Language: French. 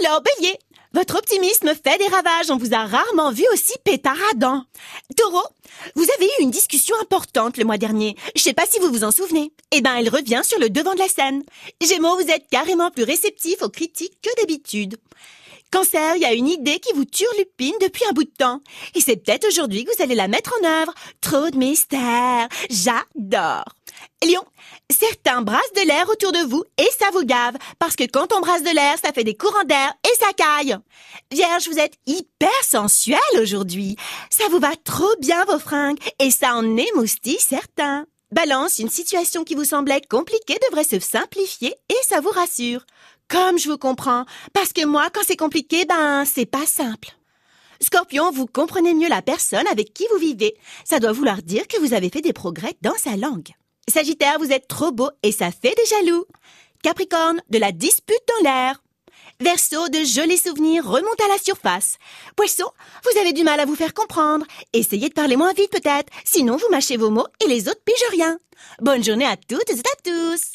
Alors, bélier, votre optimisme fait des ravages, on vous a rarement vu aussi pétaradant. Taureau, vous avez eu une discussion importante le mois dernier. Je sais pas si vous vous en souvenez. Eh ben, elle revient sur le devant de la scène. Gémeaux, vous êtes carrément plus réceptif aux critiques que d'habitude. Cancer, il y a une idée qui vous turlupine depuis un bout de temps. Et c'est peut-être aujourd'hui que vous allez la mettre en œuvre. Trop de mystère. J'adore. Lion, certains brassent de l'air autour de vous et ça vous gave, parce que quand on brasse de l'air, ça fait des courants d'air et ça caille. Vierge, vous êtes hyper sensuel aujourd'hui. Ça vous va trop bien vos fringues et ça en émoustille certains. Balance, une situation qui vous semblait compliquée devrait se simplifier et ça vous rassure. Comme je vous comprends, parce que moi, quand c'est compliqué, ben, c'est pas simple. Scorpion, vous comprenez mieux la personne avec qui vous vivez. Ça doit vouloir dire que vous avez fait des progrès dans sa langue. Sagittaire, vous êtes trop beau et ça fait des jaloux. Capricorne, de la dispute dans l'air. Verseau, de jolis souvenirs remontent à la surface. Poisson, vous avez du mal à vous faire comprendre. Essayez de parler moins vite peut-être, sinon vous mâchez vos mots et les autres pigent rien. Bonne journée à toutes et à tous.